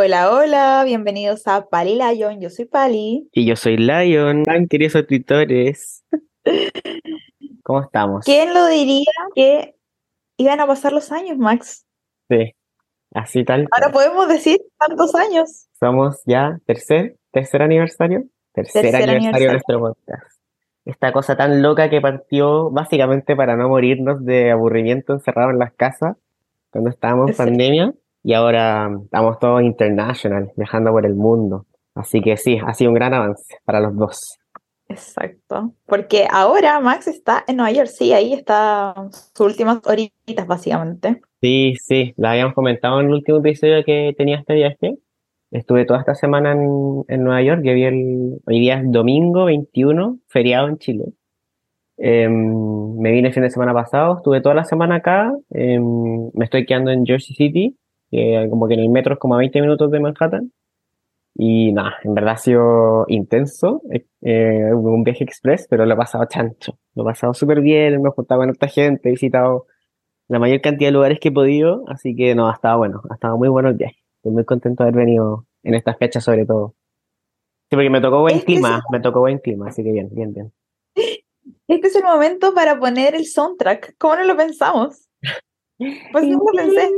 Hola, hola, bienvenidos a Pali Lion. Yo soy Pali. Y yo soy Lion. Tan queridos auditores. ¿Cómo estamos? ¿Quién lo diría que iban a pasar los años, Max? Sí, así tal. Ahora podemos decir tantos años. Somos ya tercer, tercer aniversario. Tercer, Tercer aniversario, aniversario. de nuestro podcast. Esta cosa tan loca que partió básicamente para no morirnos de aburrimiento encerrados en las casas cuando estábamos en Sí. pandemia. Y ahora estamos todos international, viajando por el mundo. Así que sí, ha sido un gran avance para los dos. Exacto. Porque ahora Max está en Nueva York, sí, ahí está sus últimas horitas, básicamente. Sí, sí, lo habíamos comentado en el último episodio que tenía este viaje. Estuve toda esta semana en, en Nueva York, el, hoy día es domingo 21, feriado en Chile. Em, me vine el fin de semana pasado, estuve toda la semana acá, em, me estoy quedando en Jersey City, que como que en el metro es como a 20 minutos de Manhattan. Y nada, en verdad ha sido intenso, eh, un viaje express, pero lo he pasado chancho, lo he pasado súper bien, me he juntado con esta gente, he visitado la mayor cantidad de lugares que he podido, así que no, ha estado bueno, ha estado muy bueno el viaje. Estoy muy contento de haber venido en estas fechas sobre todo. Sí, porque me tocó buen Este es clima, me tocó buen clima, así que bien, bien, bien. Este es el momento para poner el soundtrack. ¿Cómo no lo pensamos? Pues sí, lo pensé.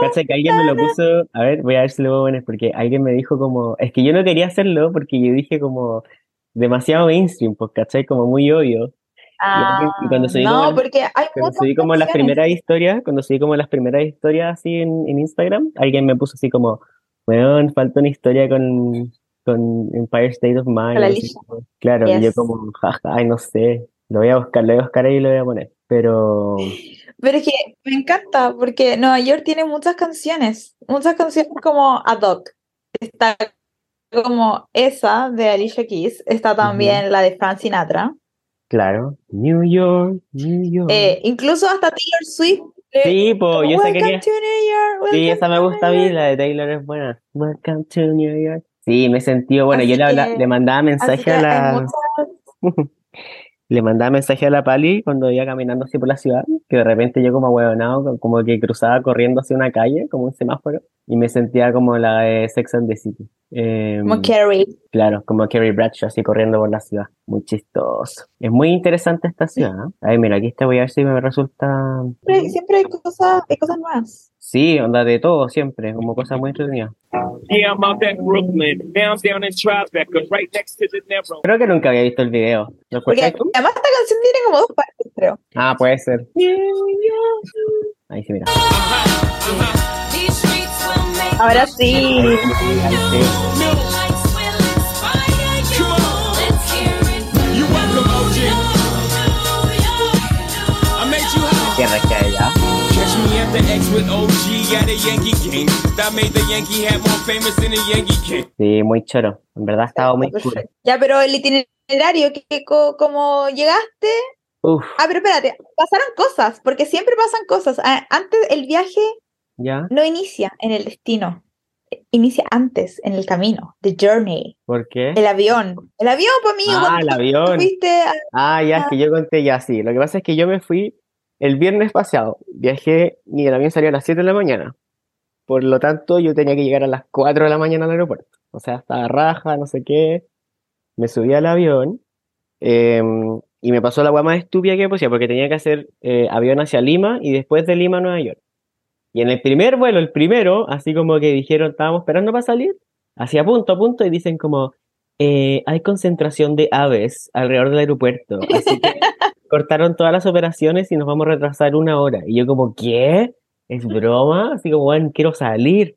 Cacha que alguien me lo puso, a ver, voy a ver si lo puedo poner, porque alguien me dijo como, es que yo no quería hacerlo porque yo dije como demasiado mainstream, pues, ¿cachai? Como muy obvio. Ah, y cuando subí no, como- porque hay Cuando subí como las primeras historias, cuando subí como las primeras historias así en, en Instagram, alguien me puso así como, weón, falta una historia con, con Empire State of Mind. Como- claro, y yo Yes. como, jaja, ay, no sé, lo voy a buscar, lo voy a buscar ahí y lo voy a poner. Pero, Pero es que me encanta porque Nueva York tiene muchas canciones, muchas canciones como ad hoc. Está como esa de Alicia Keys, está también la de Frank Sinatra, claro, New York, New York. eh, incluso hasta Taylor Swift. eh, sí, pues, yo esa Welcome quería, to New York, sí, esa me gusta a mí, la de Taylor es buena. Welcome to New York. Sí, me sentí, bueno, yo le, habla- que- le mandaba mensaje a la... muchas- Le mandaba mensaje a la Pali cuando iba caminando así por la ciudad, que de repente yo como ahueonado, co- como que cruzaba corriendo hacia una calle, como un semáforo, y me sentía como la de Sex and the City. Eh, como Carrie. claro, como Carrie Bradshaw así corriendo por la ciudad. Muy chistoso. Es muy interesante esta ciudad. ¿eh? Ay, mira, aquí te voy a ver si me resulta... Siempre, siempre hay cosas, hay cosas nuevas. Sí, onda de todo siempre, como cosas muy entretenidas. Yeah, I'm out at Brooklyn. Now I'm down in Tribeca, right next to the Narrow. Creo que nunca había visto el video. ¿Lo Porque además esta canción tiene como dos partes, creo. Ah, puede ser. Ahí sí, mira. Ahí sí. Tierra que hay allá. Catch me at the X with OG at a Yankee game. That made the Yankee hat more famous than the Yankee King. Sí, muy choro. En verdad estaba muy cool. Ya, pero el itinerario, que, que co- como llegaste. Uf, Ah, pero espérate, pasaron cosas, porque siempre pasan cosas. Ah, Antes el viaje ya. no inicia en el destino, inicia antes, en el camino, the journey, ¿Por qué? el avión. El avión, pues amigo, Ah, el avión. fuiste a- Ah, ya, es que yo conté ya, sí. Lo que pasa es que yo me fui el viernes pasado. Viajé y el avión salió a las 7 de la mañana. Por lo tanto, yo tenía que llegar a las 4 de la mañana al aeropuerto. O sea, estaba raja, no sé qué. Me subí al avión em, y me pasó la guay más estúpida que podía, porque tenía que hacer eh, avión hacia Lima y después de Lima a Nueva York. Y en el primer vuelo, el primero, así como que dijeron, estábamos esperando para salir, hacia punto a punto y dicen como, eh, hay concentración de aves alrededor del aeropuerto, así que cortaron todas las operaciones y nos vamos a retrasar una hora. Y yo como, ¿qué? ¿Es broma? Así como, bueno, quiero salir.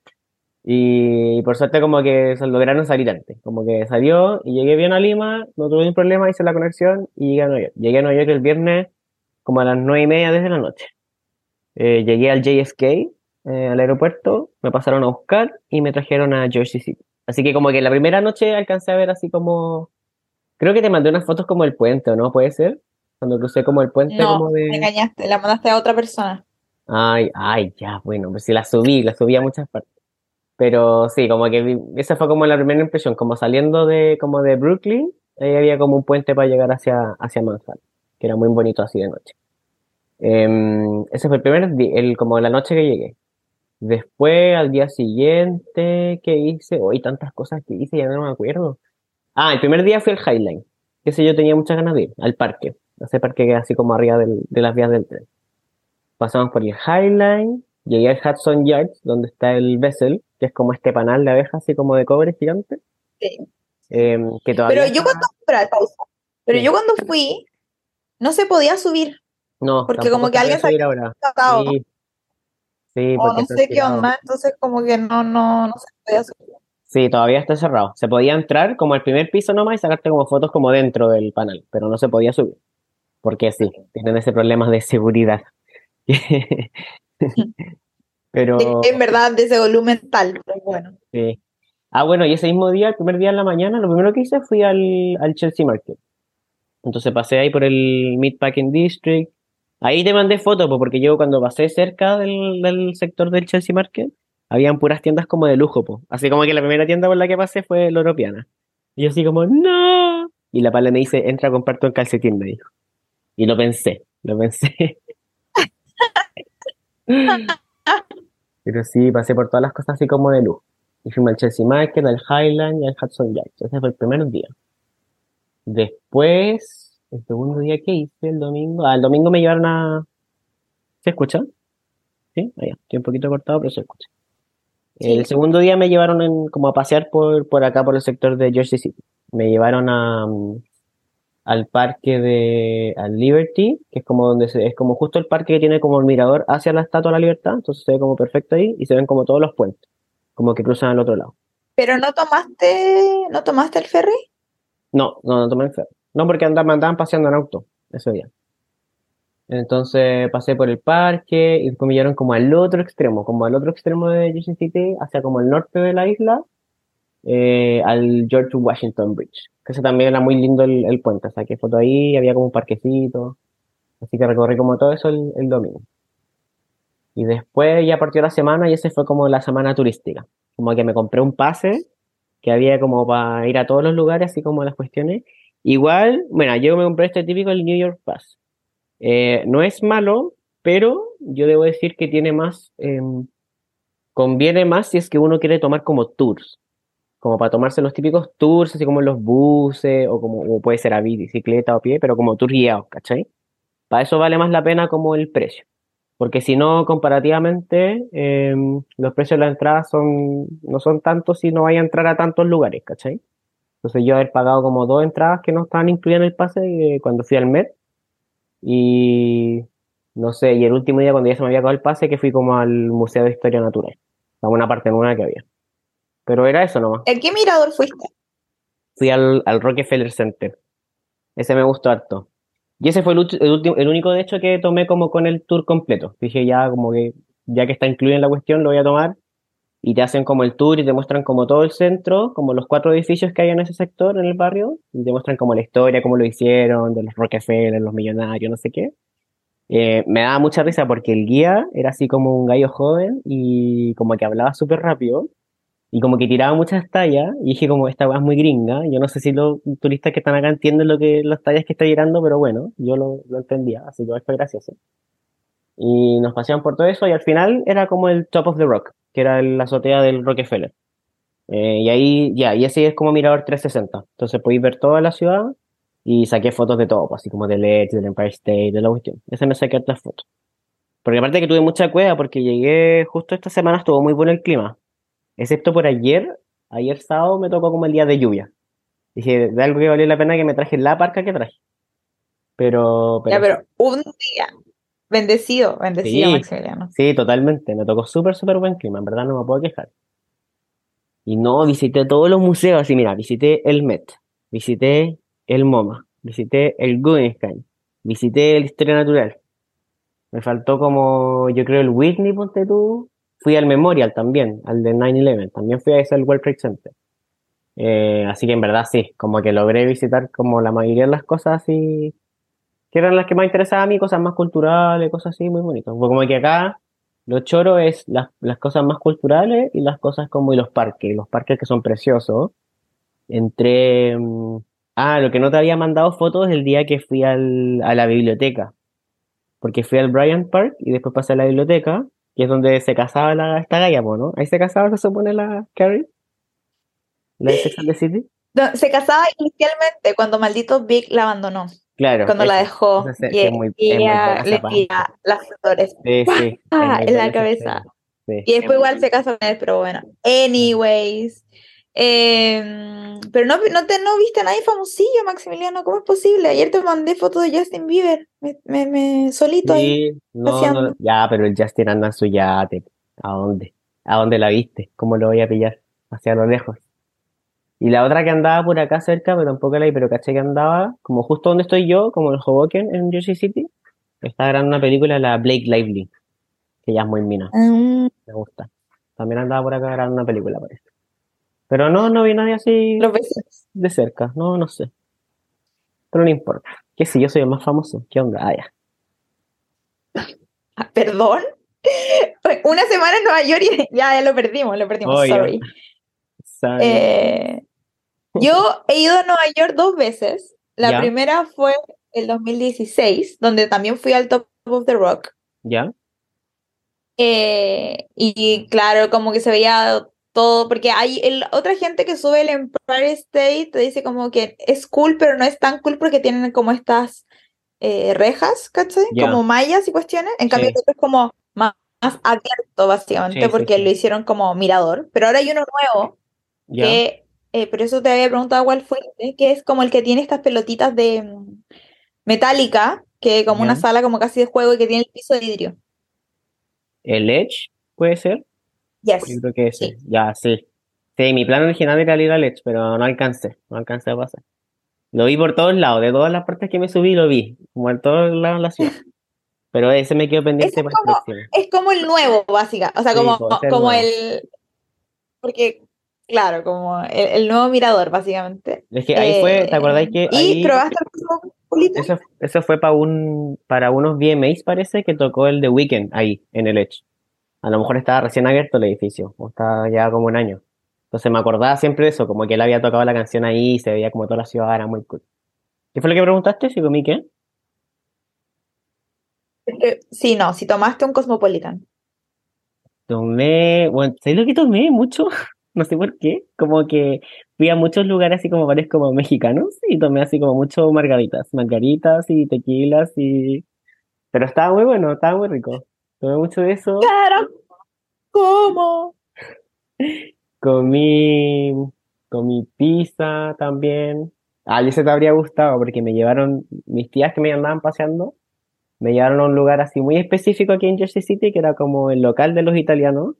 Y por suerte como que lograron salir antes. Como que salió y llegué bien a Lima, no tuve ningún problema, hice la conexión y llegué a Nueva York. Llegué a Nueva York el viernes como a las nueve y media desde la noche. Eh, llegué al JFK, eh, al aeropuerto, me pasaron a buscar y me trajeron a Jersey City. Así que como que la primera noche alcancé a ver así como... Creo que te mandé unas fotos como el puente, ¿o no? ¿Puede ser? Cuando crucé como el puente No, como de... me engañaste, la mandaste a otra persona. Ay, ay, ya, bueno, pues sí la subí, la subí a muchas partes. Pero sí, como que vi- esa fue como la primera impresión, como saliendo de, como de Brooklyn, ahí había como un puente para llegar hacia, hacia Manhattan, que era muy bonito así de noche. Em, ese fue el primer día, el, como la noche que llegué. Después, al día siguiente, ¿qué hice? Hoy tantas cosas que hice, ya no me acuerdo. Ah, el primer día fue el Highline. Que sé yo tenía muchas ganas de ir, al parque. Ese parque que así como arriba del- de las vías del tren. Pasamos por el Highline, llegué al Hudson Yards, donde está el Vessel, que es como este panal de abejas, así como de cobre gigante. Sí. em, que todavía Pero yo está- cuando, espera, pausa. Pero Sí. yo cuando fui, no se podía subir. No, porque como que alguien se ahora. Tratado, Sí, sí, o no sé qué onda, entonces como que no, no, no se podía subir. Sí, todavía está cerrado. Se podía entrar como al primer piso nomás y sacarte como fotos como dentro del panel, pero no se podía subir. Porque sí, tienen ese problema de seguridad. Pero En verdad, de ese volumen tal, pero bueno. sí. Ah, bueno, y ese mismo día, el primer día en la mañana, lo primero que hice fui al, al Chelsea Market. Entonces pasé ahí por el Meatpacking District. Ahí te mandé fotos, porque yo cuando pasé cerca del, del sector del Chelsea Market, habían puras tiendas como de lujo, pues. Así como que la primera tienda por la que pasé fue la Europeana. Y yo así como, ¡no! Y la pala me dice, entra a comprar tu calcetín, me dijo. Y lo pensé, lo pensé. Pero sí, pasé por todas las cosas así como de lujo. Y fuimos al Chelsea Market, al Highland y al Hudson Yards. Ese fue el primer día. Después, el segundo día que hice, el domingo. Ah, el domingo me llevaron a. ¿Se escucha? Sí, ahí, estoy un poquito cortado, pero se escucha. Sí. El segundo día me llevaron en- como a pasear por, por acá, por el sector de Jersey City. Me llevaron a, mm, al parque de al Liberty, que es como donde se, es como justo el parque que tiene como el mirador hacia la Estatua de la Libertad, entonces se ve como perfecto ahí y se ven como todos los puentes, como que cruzan al otro lado. Pero no tomaste, ¿no tomaste el ferry? No, no, no tomé el ferry. No, porque andaban, andaban paseando en auto ese día. Entonces pasé por el parque y me llevaron como al otro extremo, como al otro extremo de Jersey City, hacia como el norte de la isla, eh, al George Washington Bridge. Que ese también era muy lindo el, el puente. Saqué foto ahí, había como un parquecito. Así que recorrí como todo eso el, el domingo. Y después ya partió la semana y ese fue como la semana turística. Como que me compré un pase que había como para ir a todos los lugares, así como las cuestiones. Igual, bueno, yo me compré este típico, el New York Pass. Eh, no es malo, pero yo debo decir que tiene más, em, conviene más si es que uno quiere tomar como tours, como para tomarse los típicos tours, así como los buses, o como puede ser a bicicleta o a pie, pero como tour guiados, ¿cachai? Para eso vale más la pena como el precio. Porque si no, comparativamente, em, los precios de la entrada son, no son tantos si no vaya a entrar a tantos lugares, ¿cachai? Entonces yo haber pagado como dos entradas que no estaban incluidas en el pase eh, cuando fui al Met. Y no sé, y el último día cuando ya se me había acabado el pase, que fui como al Museo de Historia Natural, a una parte nueva que había. Pero era eso nomás. ¿A qué mirador fuiste? Fui al, al Rockefeller Center. Ese me gustó harto. Y ese fue el último, el único de hecho que tomé como con el tour completo. Dije ya como que, ya que está incluido en la cuestión, lo voy a tomar. Y te hacen como el tour y te muestran como todo el centro, como los cuatro edificios que hay en ese sector, en el barrio, y te muestran como la historia, cómo lo hicieron, de los Rockefeller, los millonarios, no sé qué. Eh, me daba mucha risa porque el guía era así como un gallo joven y como que hablaba súper rápido y como que tiraba muchas tallas y dije como esta weá muy gringa, yo no sé si los turistas que están acá entienden lo que las tallas que está tirando, pero bueno, yo lo, lo entendía, así que fue gracioso. Y nos paseaban por todo eso y al final era como el top of the rock, que era la azotea del Rockefeller. Eh, y ahí ya, y ese es como mirador 360, entonces podéis ver toda la ciudad y saqué fotos de todo, pues, así como del Edge, del Empire State, de la cuestión. Ese me saqué otras fotos. Porque aparte que tuve mucha cueva, porque llegué justo esta semana, estuvo muy bueno el clima. Excepto por ayer, ayer sábado me tocó como el día de lluvia. Dije, de algo que valió la pena que me traje la parca que traje. Pero, Ya, pero pero un día. Bendecido, bendecido, Sí. Maximiliano. sí, totalmente. Me tocó súper, súper buen clima. En verdad no me puedo quejar. Y no, visité todos los museos. Así, mira, visité el Met, visité el MoMA, visité el Guggenheim, visité el Historia Natural. Me faltó como, yo creo, el Whitney, ponte tú. Fui al Memorial también, al de 9-11. También fui a ese, al World Trade Center. Eh, así que en verdad sí, como que logré visitar como la mayoría de las cosas así, que eran las que más interesaban a mí, cosas más culturales, cosas así muy bonitas. Como que acá lo choro es las, las cosas más culturales y las cosas como y los parques, los parques que son preciosos. Entre, mm, ah, lo que no te había mandado fotos el día que fui al, a la biblioteca. Porque fui al Bryant Park y después pasé a la biblioteca que es donde se casaba la, esta galla, ¿no? Ahí se casaba, se supone, la Carrie. La de Sex and the City. Se casaba inicialmente cuando maldito Big la abandonó, Claro. cuando la dejó y, muy- y ella le tira las flores Sí, sí. Ah, en la cabeza. Sí. y después igual se casa con él, pero bueno. Anyways. em, pero no, no, te, no viste a nadie famosillo, Maximiliano, ¿cómo es posible? Ayer te mandé fotos de Justin Bieber, me, me, me- solito ahí. No, no, ya, pero el Justin anda en su yate. ¿A dónde? ¿A dónde la viste? ¿Cómo lo voy a pillar? Hacia lo lejos. Y la otra que andaba por acá cerca, pero tampoco la vi, pero caché que andaba como justo donde estoy yo, como en Hoboken, en Jersey City. Estaba grabando una película, la Blake Lively, que ya es muy mina, Mm, me gusta. También andaba por acá grabando una película, parece. Pero no, no vi nadie así de cerca, no, no sé. Pero no importa. Que si yo soy el más famoso, ¿qué onda? Ah, ya. Ah, ¿Perdón? Una semana en Nueva York y ya, ya lo perdimos, lo perdimos, sorry. Eh, yo he ido a Nueva York dos veces. La primera fue el 2016, donde también fui al Top of the Rock. ¿Ya? Eh, y claro, como que se veía todo, porque hay el- otra gente que sube el Empire State, te dice como que es cool, pero no es tan cool porque tienen como estas eh, rejas, ¿cachai? Ya. Como mallas y cuestiones. En cambio, Sí. otro es como más, más abierto, básicamente, Sí, porque sí. lo hicieron como mirador. Pero ahora hay uno nuevo que, eh, por eso te había preguntado cuál fue, eh, que es como el que tiene estas pelotitas de mm, metálica, que como una sala como casi de juego y que tiene el piso de vidrio. ¿El Edge puede ser? Yes. Yo creo que ese. Sí. Ya, sí. Sí, mi plan original era ir al Edge, pero no alcancé. No alcancé a pasar. Lo vi por todos lados. De todas las partes que me subí, lo vi. Como en todos lados de la ciudad. Pero ese me quedó pendiente es para el como- próximo. Es como el nuevo, básica. O sea, Sí, como, como nuevo. el. Porque, claro, como el, el nuevo mirador, básicamente. Es que ahí fue, ¿te Eh, acordáis que ¿Y ahí probaste el eso, eso fue para un, para unos VMAs, parece, que tocó el The Weeknd ahí, en el Edge. A lo mejor estaba recién abierto el edificio, o estaba ya como un año. Entonces me acordaba siempre de eso, como que él había tocado la canción ahí y se veía como toda la ciudad, era muy cool. ¿Qué fue lo que preguntaste? ¿Si comí qué? Eh, Sí, no, si tomaste un cosmopolitan. Tomé, bueno, ¿sabes lo que tomé? Mucho, no sé por qué, como que fui a muchos lugares así como bares como mexicanos y tomé así como mucho margaritas, margaritas y tequilas y... Pero estaba muy bueno, estaba muy rico. Tomé mucho de eso, Claro. ¿Cómo? comí, comí pizza también. Ah, y ese te habría gustado porque me llevaron, mis tías que me andaban paseando, me llevaron a un lugar así muy específico aquí en Jersey City, que era como el local de los italianos,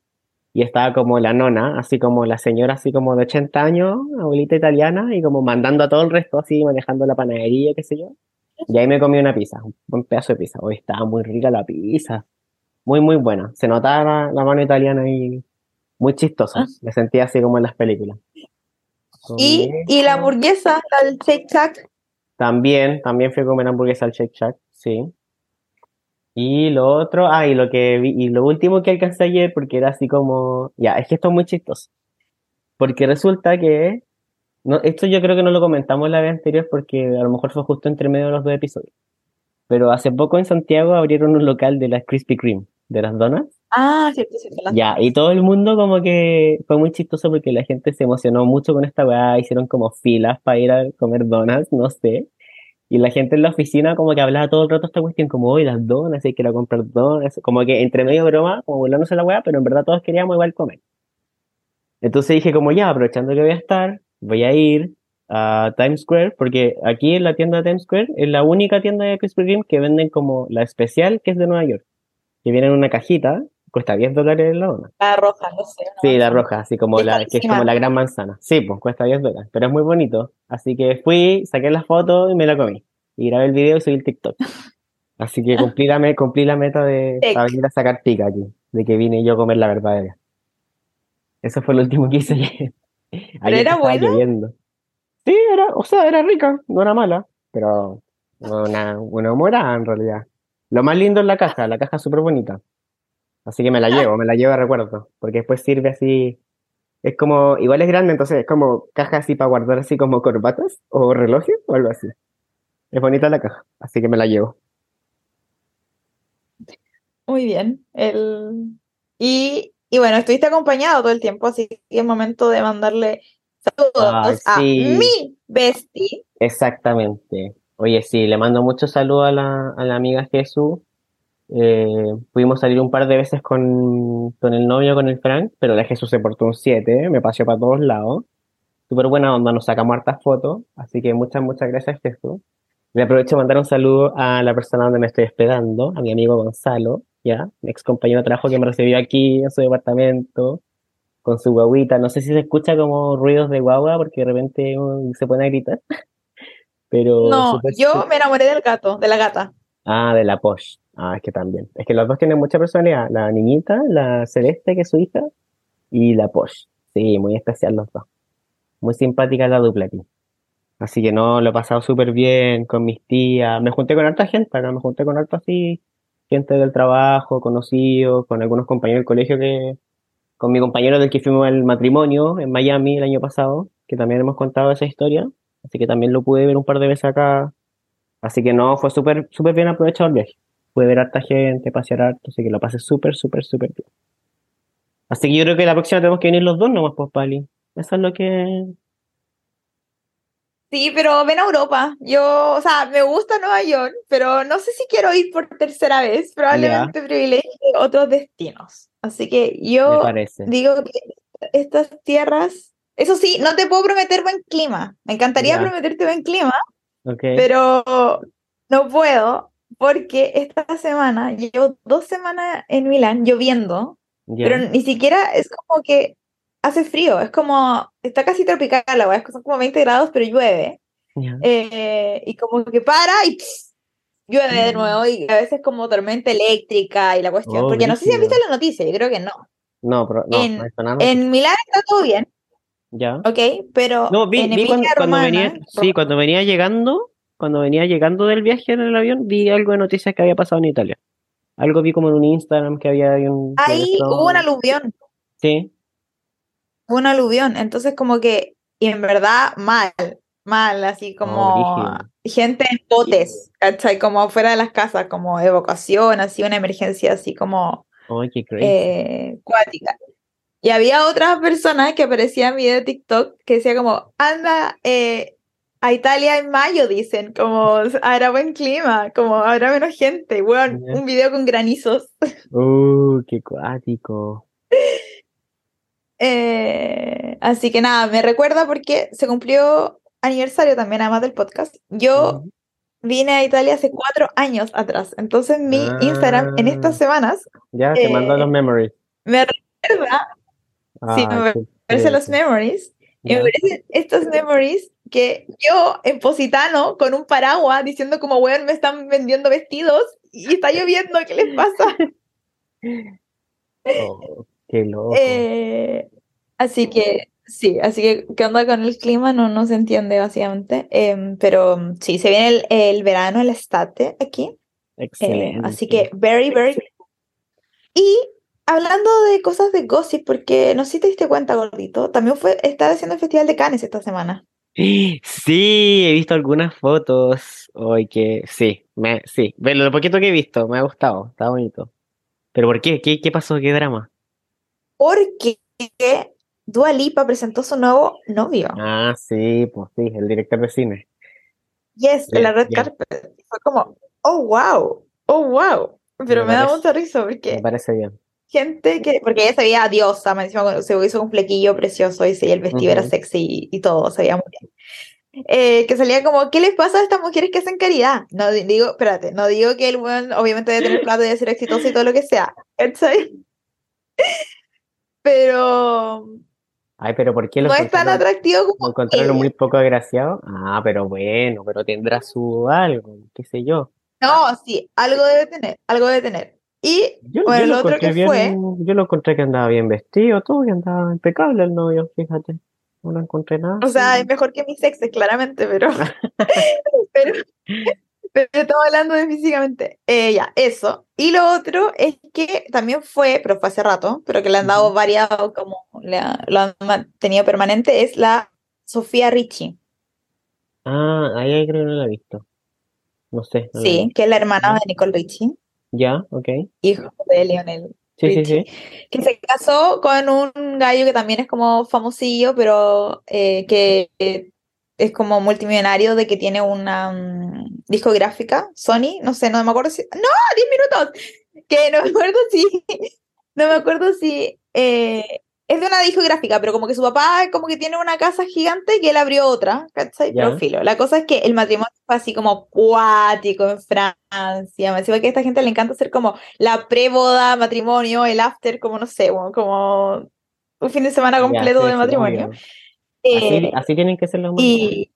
y estaba como la nona, así como la señora así como de 80 años, abuelita italiana, y como mandando a todo el resto así, manejando la panadería, qué sé yo. Y ahí me comí una pizza, un buen pedazo de pizza. Hoy estaba muy rica la pizza, muy, muy buena. Se notaba la, la mano italiana ahí, muy chistosa. Me sentía así como en las películas. Y, y la hamburguesa, del Shake Shack. También, también fui a comer hamburguesa al Shake Shack, sí. Y lo otro, ah, y lo que vi, y lo último que alcancé ayer, porque era así como, ya, es que esto es muy chistoso. Porque resulta que, no, esto yo creo que no lo comentamos la vez anterior porque a lo mejor fue justo entre medio de los dos episodios. Pero hace poco en Santiago abrieron un local de las Krispy Kreme, de las donas. Ah, cierto, cierto. la- Ya, y todo el mundo como que fue muy chistoso porque la gente se emocionó mucho con esta weá, hicieron como filas para ir a comer donas, no sé. Y la gente en la oficina como que hablaba todo el rato esta cuestión, como, hoy las donas, hay que ir a comprar donas, como que entre medio broma, como burlándose la weá, pero en verdad todos queríamos igual comer. Entonces dije como, ya, aprovechando que voy a estar, voy a ir a Times Square, porque aquí en la tienda de Times Square es la única tienda de Krispy Kreme que venden como la especial, que es de Nueva York, que viene en una cajita, cuesta 10 dólares la dona. La roja, no sé. Sí, la roja, así como Es la, que es como la gran manzana. Sí, pues cuesta 10 dólares, pero es muy bonito. Así que fui, saqué la foto y me la comí. Y grabé el video y subí el TikTok. Así que cumplí la, me- cumplí la meta de venir a sacar pica aquí, de que vine yo a comer la verdadera. Eso fue lo último que hice ayer. Ayer era buena? lloviendo. Sí, era, o sea, era rica, no era mala, pero una, una humorada en realidad. Lo más lindo es la caja, la caja es súper bonita. Así que me la llevo, me la llevo de recuerdo, porque después sirve así, es como, igual es grande, entonces es como caja así para guardar así como corbatas o relojes o algo así. Es bonita la caja, así que me la llevo. Muy bien. El... Y, y bueno, estuviste acompañado todo el tiempo, así que es momento de mandarle saludos a sí. mi bestie. Exactamente. Oye, sí, le mando muchos saludos a la, a la amiga Jesús. Eh, pudimos salir un par de veces con, con el novio, con el Frank, pero la Jesús se portó un 7, me paseó para todos lados. Súper buena onda, nos sacamos hartas fotos, así que muchas, muchas gracias Jesús. Le aprovecho de mandar un saludo a la persona donde me estoy hospedando, a mi amigo Gonzalo, ya, mi ex compañero de trabajo que me recibió aquí en su departamento, con su guaguita. No sé si se escucha como ruidos de guagua, porque de repente se pone a gritar. Pero No, yo me enamoré del gato, de la gata. Ah, de la Posh. Ah, es que también. Es que los dos tienen mucha personalidad. La niñita, la Celeste, que es su hija, y la Posh. Sí, muy especial los dos. Muy simpática la dupla aquí. Así que no, lo he pasado súper bien con mis tías. Me junté con harta gente, acá me junté con harta así, gente del trabajo, conocidos, con algunos compañeros del colegio que, con mi compañero del que fuimos al matrimonio en Miami el año pasado, que también hemos contado esa historia. Así que también lo pude ver un par de veces acá. Así que no, fue súper, súper bien aprovechado el viaje. Pude ver harta gente, pasear harto, así que lo pasé súper, súper, súper bien. Así que yo creo que la próxima tenemos que venir los dos nomás, pues, Pali. Eso es lo que... Sí, pero ven a Europa. Yo, o sea, me gusta Nueva York, pero no sé si quiero ir por tercera vez. Probablemente privilegie otros destinos. Así que yo digo que estas tierras, eso sí, no te puedo prometer buen clima. Me encantaría prometerte buen clima, Ok. pero no puedo porque esta semana llevo dos semanas en Milán lloviendo, pero ni siquiera es como que hace frío, es como, está casi tropical la weá, son como 20 grados, pero llueve. Eh, y como que para y pss, llueve de nuevo y a veces como tormenta eléctrica y la cuestión. Oh, Porque no sé si has visto la noticia, yo creo que no. No, pero no, en- no. En Milán está todo bien, Ya. ¿ok? Pero No, vi, en vi cuando, Emilia cuando venía, sí, cuando venía llegando, cuando venía llegando del viaje en el avión, vi algo de noticias que había pasado en Italia. Algo vi como en un Instagram que había un... ahí hubo un aluvión, Sí, hubo un aluvión, entonces como que, y en verdad mal, mal, así como brígido. gente en botes, ¿cachai? Como afuera de las casas, como evacuación, así una emergencia así como Ay, qué crazy. eh, cuática. Y había otra persona que aparecía en video de TikTok que decía como, anda eh, a Italia en mayo, dicen, como habrá buen clima, como habrá menos gente, Ya. un video con granizos. Uh, qué cuático. Eh, así que nada, me recuerda porque se cumplió aniversario también, además del podcast. Yo vine a Italia hace cuatro años atrás, entonces mi Instagram en Ah. estas semanas Ya, te Eh, los memories. me recuerda, sí, me parece los memories. Y me Ya. parecen estas memories que yo en Positano con un paraguas diciendo como, weón, me están vendiendo vestidos y está lloviendo, ¿qué les pasa? Oh, qué loco. Eh, así que, sí, así que, ¿qué onda con el clima? No, no se entiende básicamente. Em, pero mm, sí, se viene el, el verano, el estate aquí. Eh, Excelente. así que, very, very. Y hablando de cosas de gossip, porque no sé si te diste cuenta, gordito, también fue, estaba haciendo el Festival de Cannes esta semana. Sí, he visto algunas fotos. Hoy que sí, me, sí. Lo poquito que he visto, me ha gustado, está bonito. ¿Pero por qué? ¿Qué, qué pasó? ¿Qué drama? Porque Dua Lipa presentó su nuevo novio. Ah, sí, pues sí, el director de cine. Yes, en la red carpet. Fue como, oh, wow, oh, wow. Pero Me me da parece- mucha risa Me porque parece bien. Gente que, porque ella se veía diosa, encima cuando se hizo un flequillo precioso y el vestido era Ujú. sexy y, y todo, se veía muy bien. Eh, que salía como, ¿qué les pasa a estas mujeres que hacen caridad? No di- digo, espérate, no digo que el buen obviamente debe tener plata y debe ser exitoso y todo lo que sea, ¿cachai? Pero Ay, pero ¿por qué lo no es tan atractivo como encontraron muy poco agraciado? Ah, pero bueno, pero tendrá su algo, qué sé yo. No, sí, algo debe tener, algo debe tener. Y Yo, bueno, yo el lo otro que bien, fue, yo lo encontré que andaba bien vestido, todo, que andaba impecable el novio, fíjate. No lo encontré nada. o sea, es mejor que mis exes, claramente, pero, pero, pero estamos hablando de físicamente. Eh, ya, eso. Y lo otro es que también fue, pero fue hace rato, pero que le han dado varias, como le ha- lo han mantenido permanente, es la Sofía Richie, Ah, ahí creo que no la he visto. No sé, no sí, que es la hermana de Nicole Richie, Ya, ok. hijo de Lionel Sí, sí, Richie, sí. que se casó con un gallo que también es como famosillo, pero eh, que es como multimillonario de que tiene una mm, discográfica, Sony, no sé, no me acuerdo si... ¡No! ¡10 minutos! Que no me acuerdo si... No me acuerdo si... eh, es de una discográfica, pero como que su papá como que tiene una casa gigante y él abrió otra, ¿cachai? Ya. Pero filo. La cosa es que el matrimonio fue así como cuático en Francia. Me decía que a esta gente le encanta hacer como la preboda, matrimonio, el after, como no sé, como, como un fin de semana completo sí, de matrimonio. Eh, así tienen que ser los matrimonios. sí,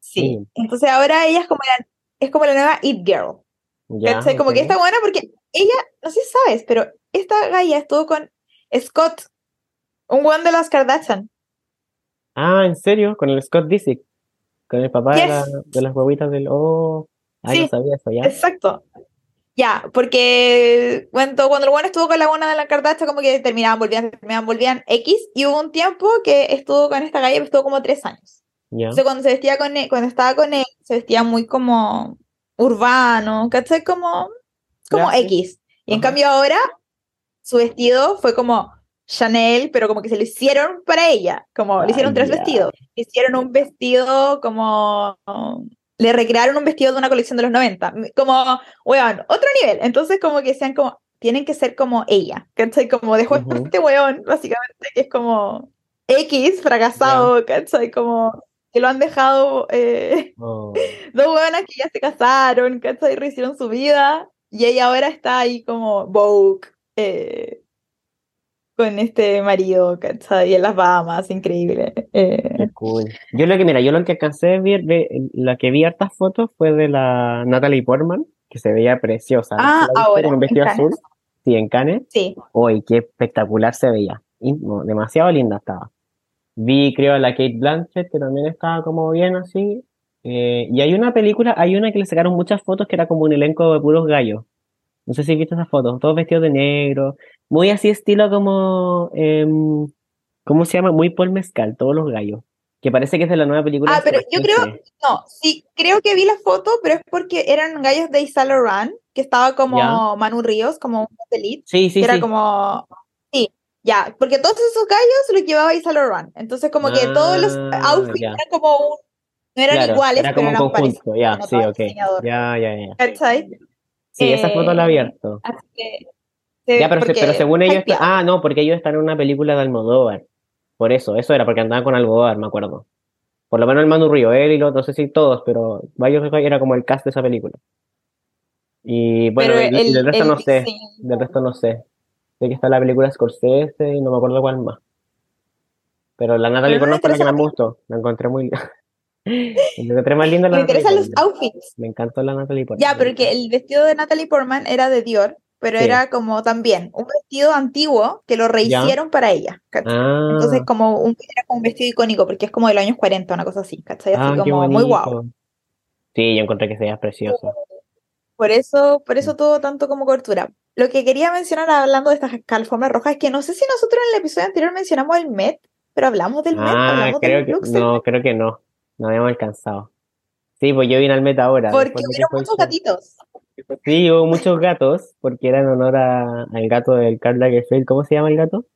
Sí. entonces ahora ella es como la, es como la nueva It Girl. Ya, ¿cachai? Como que está buena porque ella, no sé si sabes, pero esta galla estuvo con Scott, un weón de las Kardashian. Ah, ¿en serio? Con el Scott Disick. Con el papá de, la- de las huevitas del... Oh, no Sí. sabía eso, ¿ya? Exacto. Ya, porque cuando, cuando el bueno estuvo con la buena de la Kardashian, como que terminaban, volvían, terminaban, volvían X, y hubo un tiempo que estuvo con esta galla, estuvo como tres años. Ya. Entonces cuando se vestía con él, cuando estaba con él, se vestía muy como urbano, ¿cachai? Como, como. X. Y en cambio ahora, su vestido fue como Chanel, pero como que se lo hicieron para ella, como le hicieron Ay, tres vestidos. Le hicieron un vestido como... Le recrearon un vestido de una colección de los 90, como, weón, otro nivel. Entonces como que sean como, tienen que ser como ella, ¿cachai? Como dejó este weón, básicamente, que es como X, fracasado, ¿cachai? Como que lo han dejado eh, Oh, dos weonas que ya se casaron, ¿cachai? Rehicieron su vida, y ella ahora está ahí como Vogue, eh, con este marido, ¿cachai? Y en las Bahamas, increíble. eh. cool. Yo lo que, mira, yo lo que alcancé a ver, de, la que vi hartas fotos fue de la Natalie Portman, que se veía preciosa. Ah, ¿La viste ahora, Con un en vestido azul. Sí, en Cannes. Sí, Uy, qué espectacular se veía. Y, no, demasiado linda estaba. Vi, creo, a la Kate Blanchett, que también estaba como bien así. Eh, y hay una película, hay una que le sacaron muchas fotos que era como un elenco de puros gallos. No sé si viste esas fotos, todos vestidos de negro. Muy así estilo como, em, ¿cómo se llama? Muy Paul Mezcal, todos los gallos. Que parece que es de la nueva película. Ah, pero yo creo- no, sí, creo que vi la foto, pero es porque eran gallos de Isa Loran, que estaba como. Manu Ríos, como un satélite, Sí, sí, que era sí. como, sí, ya, porque todos esos gallos los llevaba Isa Loran, entonces como que todos los Ah, outfits eran como un, no eran Claro, iguales, era pero eran conjunto, parecidos, ya, sí, ok. Ya, ya, ya. Sí, esa foto la he Eh, abierto. Así que, se- Ya, pero, se- porque pero según ellos, está- ah, no, porque ellos están en una película de Almodóvar. Por eso, eso era porque andaban con Almodóvar, me acuerdo. Por lo menos el Manu Río, él y los, no sé si todos, pero varios era como el cast de esa película. Y bueno, el, del resto el no sé, diseño- del resto no sé. Sé que está la película Scorsese y no me acuerdo cuál más. Pero la Natalie Portman fue la que me gustó, la encontré muy... la encontré más linda la Me interesan los Portman. outfits. Me encantó la Natalie Portman. Ya, pero que el vestido de Natalie Portman era de Dior, pero Sí. era como también un vestido antiguo que lo rehicieron para ella. Ah, Entonces como un, era como un vestido icónico porque es como de los años 40, una cosa así, ¿cachai? Así ah, como muy guau. Sí, yo encontré que se veía precioso. Por eso, por Mm. eso tuvo tanto como cobertura. Lo que quería mencionar hablando de estas alfombras rojas es que no sé si nosotros en el episodio anterior mencionamos el Met, pero hablamos del Met, Ah, hablamos creo del que Luxor, no, creo que no. No habíamos alcanzado. Sí, pues yo vine al Met ahora. porque hubieron muchos gatitos. Sí, hubo muchos gatos, porque era en honor a- al gato del Karl Lagerfeld. ¿Cómo se llama el gato?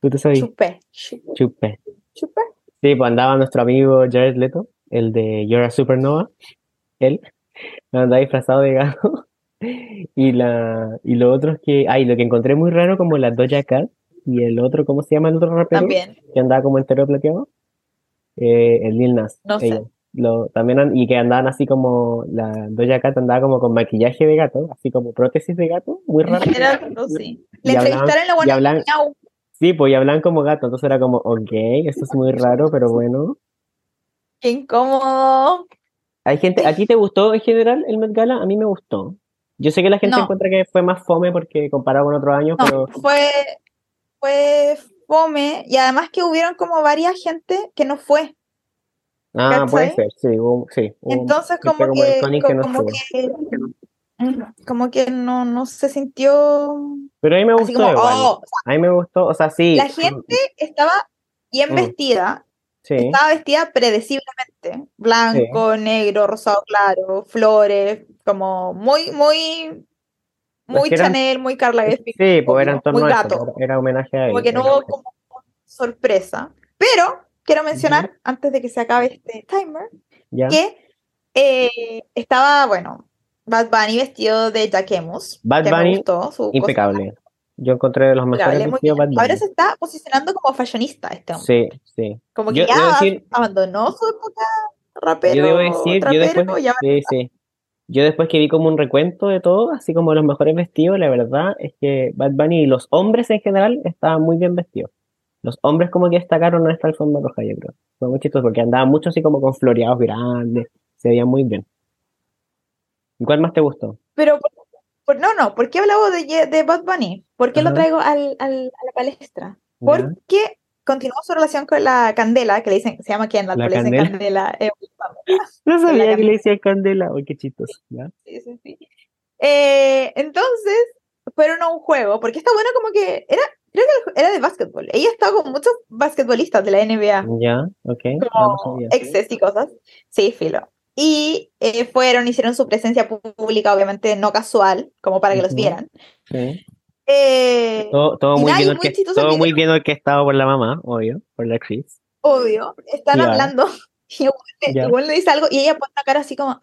¿Tú te sabes? Chupé, chu- Chupe. chupé. Sí, pues andaba nuestro amigo Jared Leto, el de You're a Supernova. Él andaba disfrazado de gato. Y la y lo otro es que, ay, lo que encontré muy raro como la Doja Cat y el otro, ¿cómo se llama el otro rapero? También, que andaba como entero plateado, eh, el Lil Nas, No sé. Lo, también y que andaban así como la Doja Cat andaba como con maquillaje de gato, así como prótesis de gato, muy raro. era, no, sí. Le entrevistaron en la y buena hablan-. Sí, pues y hablan como gato, entonces era como, ok, esto es muy raro, pero bueno. Qué incómodo. Hay gente, ¿a ti te gustó en general el Met Gala? A mí me gustó. Yo sé que la gente No. encuentra que fue más fome porque comparado con otros años, No, pero fue, fue fome y además que hubieron como varias gente que no fue. ah, puede ¿cachai? ser, sí, hubo- sí, hubo Entonces como que, no como que, como que no, no se sintió Pero a mí me gustó como, oh, o sea, A mí me gustó, o sea, sí. la gente estaba bien Mm. vestida, Sí. estaba vestida predeciblemente, blanco, negro, rosado claro, flores, como muy, muy muy que eran- Chanel, muy Carla Geffin, Sí, pues era en torno muy a eso, gato. era, era homenaje a él. como que no hubo como sorpresa. Pero quiero mencionar, antes de que se acabe este timer, ¿Ya? que eh, estaba, bueno, Bad Bunny vestido de Jacquemus. Bad Bunny, gustó, su cosa Impecable. Yo encontré de los mejores muy vestidos. Bad Ahora Bunny. se está posicionando como fashionista este hombre. Sí, sí. Como que Yo ya decir- abandonó su época rapero, Yo debo decir, yo trapero, después, sí, sí. Yo después que vi como un recuento de todo, así como los mejores vestidos, la verdad es que Bad Bunny y los hombres en general estaban muy bien vestidos. Los hombres como que destacaron en esta alfombra roja, yo creo. Fue muy chistoso porque andaban mucho así como con floreados grandes, se veían muy bien. ¿Y cuál más te gustó? Pero, por- no, no, ¿por qué hablamos de, de Bad Bunny? ¿Por qué lo traigo al, al- a la palestra? Porque continuó su relación con la Candela, que le dicen, se llama Kendall, La dicen Candela. Candela. eh, No sabía que le decían candela, uy, qué chistoso, ¿ya? sí, sí, sí. Eh, entonces, fueron a un juego, porque esta buena como que era, creo que era de básquetbol. Ella estaba con muchos basquetbolistas de la NBA. Ya, ok. Ah, no como sabía. exes y cosas. Sí, filo. Y eh, fueron, hicieron su presencia pública, obviamente no casual, como para que los vieran. Sí. Eh, Todo, todo muy bien, muy todo muy bien orquestado por la mamá, obvio, por la actriz. obvio, están Ya. hablando y el weón le- dice algo y ella pone la cara así como,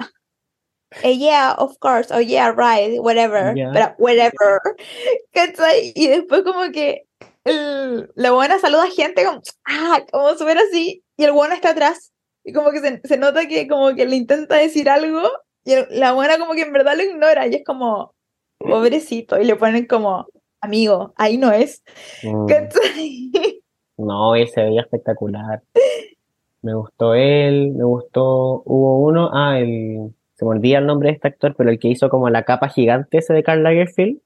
eh, yeah, of course, oh yeah, right, whatever, Ya. pero whatever, ¿cachai? Y después como que el- la buena saluda a gente como, ah, como súper así, y el bueno está atrás, y como que se, se nota que como que le intenta decir algo, y el- la buena como que en verdad lo ignora, y es como, pobrecito, y le ponen como, amigo, ahí no es, Mm. ¿cachai? No, él se veía espectacular. Me gustó él, me gustó, hubo uno, ah, el, se me olvida el nombre de este actor, pero el que hizo como la capa gigante ese de Karl Lagerfeld,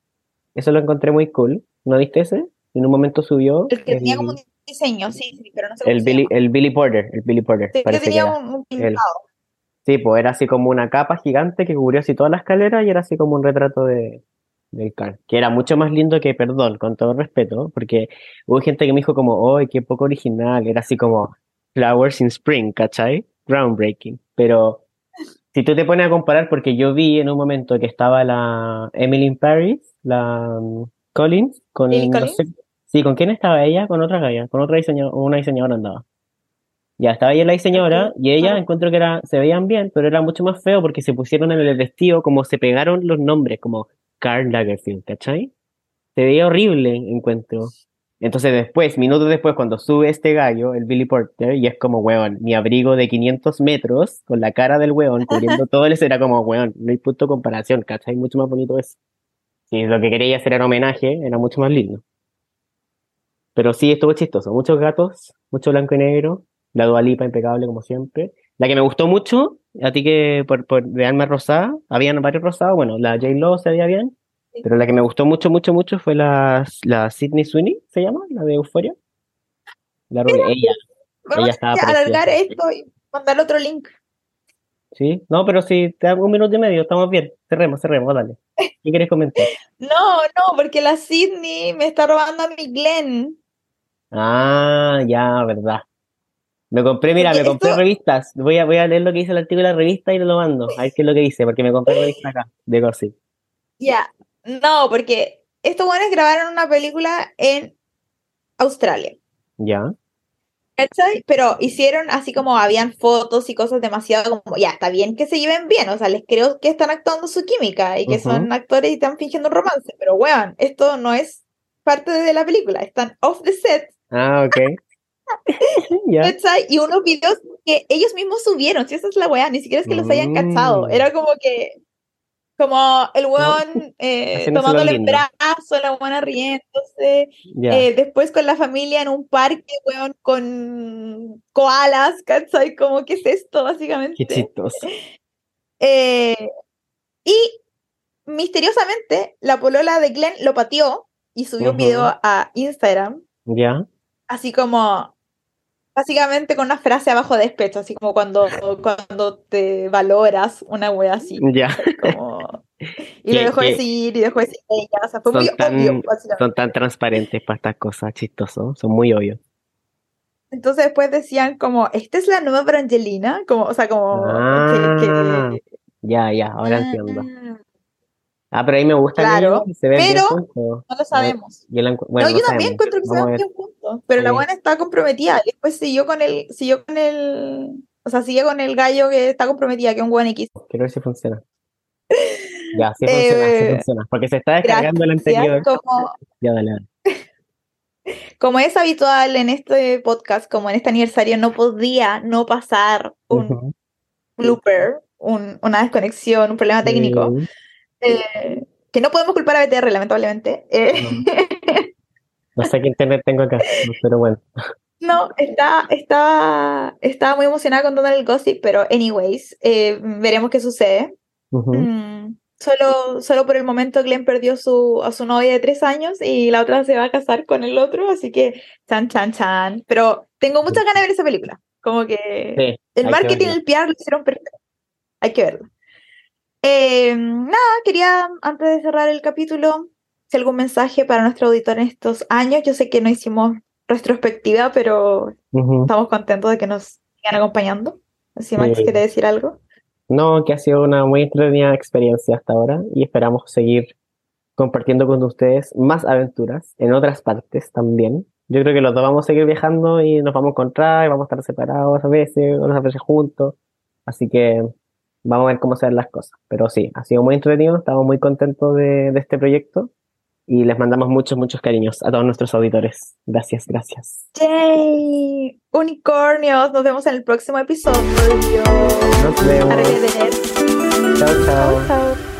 eso lo encontré muy cool. ¿No viste ese? En un momento subió El que tenía el, como un diseño, sí, sí, pero no sé el Billy, el Billy Porter, el Billy Porter, Sí, que parece que tenía era. un, un pintado. Sí, pues era así como una capa gigante que cubrió así toda la escalera y era así como un retrato de, del Carl, que era mucho más lindo que, perdón, con todo respeto, porque hubo gente que me dijo como, ¡ay, qué poco original! Era así como Flowers in Spring, ¿cachai? Groundbreaking. Pero si tú te pones a comparar, porque yo vi en un momento que estaba la Emily in Paris, la um, Collins, con Lily no Collins. sé- sí, ¿con quién estaba ella? Con otra galla, con otra diseñadora, una diseñadora andaba. Ya estaba ella la diseñadora y ella claro. encuentro que era, se veían bien, pero era mucho más feo porque se pusieron en el vestido como se pegaron los nombres, como Karl Lagerfeld, ¿cachai? Se veía horrible, encuentro. Entonces después, minutos después, cuando sube este gallo, el Billy Porter, y es como, weón, mi abrigo de 500 metros, con la cara del weón, cubriendo todo eso, era como, weón, no hay punto de comparación, ¿cachai? Mucho más bonito eso. Si lo que quería hacer era homenaje, era mucho más lindo. Pero sí, estuvo chistoso. Muchos gatos, mucho blanco y negro. La Dua Lipa impecable como siempre. La que me gustó mucho, a ti que por, por de alma rosada, habían varios rosados, bueno, la J Lo se veía bien. Pero la que me gustó mucho, mucho, mucho fue la, la Sydney Sweeney, ¿se llama? La de Euphoria. La rubia, ella, Vamos ella estaba a alargar esto y mandar otro link. ¿sí? No, pero si te hago un minuto y medio, estamos bien. Cerremos, cerremos, dale. ¿Qué quieres comentar? No, no, porque la Sydney me está robando a mi Glenn. Ah, ya, verdad. Me compré, mira, Porque me compré esto- revistas. Voy a, voy a leer lo que dice el artículo de la revista y te lo mando. A ver qué es lo que dice, porque me compré revistas acá, de Gossip. Ya, no, porque estos buenos grabaron una película en Australia. Ya. ¿cachai? Pero hicieron así como habían fotos y cosas demasiado como, ya, está bien que se lleven bien, o sea, les creo que están actuando su química y que son actores y están fingiendo un romance, pero weón, esto no es parte de la película, están off the set, Ah, ok. Ya. ¿cachai? Y unos videos que ellos mismos subieron, si esa es la weá, ni siquiera es que los hayan cachado, Mm. era como que, como el weón eh, tomándole el brazo, la buena riéndose, eh, después con la familia en un parque, weón, con koalas, ¿cachai? Como, ¿qué es esto, básicamente? Qué chistoso. Eh, y misteriosamente, la polola de Glenn lo pateó y subió un video a Instagram, Ya. así como, básicamente con una frase abajo de despecho, así como cuando, cuando te valoras, una wea así. Ya. Como... Y lo dejó decir, y dejó decir ella, o sea, fue muy Son tan, obvio, son tan transparentes para estas cosas, chistosos. Son muy obvios. Entonces después decían como, esta es la nueva Brangelina, como, o sea, como Ah, que, que- Ya, ya, ahora entiendo. Ah, Ah, pero ahí me gusta Claro, que se ve bien pero juntos. No lo sabemos. Yo la bueno, no, no yo también sabemos. encuentro que se ver. bien pero la Sí. buena está comprometida. Y después siguió con el, siguió con el, o sea, sigue con el gallo que está comprometida, que es un buen X. Quiero ver si funciona. Ya, sí funciona, sí Eh, funciona. Porque se está descargando el anterior. Como, Ya, dale, dale. como es habitual en este podcast, como en este aniversario, no podía no pasar un Ujú. blooper, un- una desconexión, un problema técnico, Sí. eh, que no podemos culpar a BTR, lamentablemente. Eh, No sé qué internet tengo acá, pero bueno. No, está, está, estaba muy emocionada con Donald Gossip, pero anyways, eh, veremos qué sucede. Ujú. Mm, solo, solo por el momento Glenn perdió su, a su novia de tres años y la otra se va a casar con el otro, así que chan, chan, chan. Pero tengo muchas ganas de ver esa película. Como que Sí, el que marketing, verla. el PR lo hicieron perfecto. Hay que verlo. Eh, nada, quería, antes de cerrar el capítulo, si algún mensaje para nuestro auditor en estos años. Yo sé que no hicimos retrospectiva, pero Ujú. estamos contentos de que nos sigan acompañando. Si Max quiere decir algo. No, que ha sido una muy entretenida experiencia hasta ahora y esperamos seguir compartiendo con ustedes más aventuras en otras partes también. Yo creo que los dos vamos a seguir viajando y nos vamos a encontrar y vamos a estar separados a veces, otras veces juntos. Así que vamos a ver cómo se ven las cosas. Pero sí, ha sido muy entretenido, estamos muy contentos de, de este proyecto y les mandamos muchos, muchos cariños a todos nuestros auditores. Gracias, gracias. ¡Yay! Unicornios, nos vemos en el próximo episodio. Nos vemos. Chao, chao.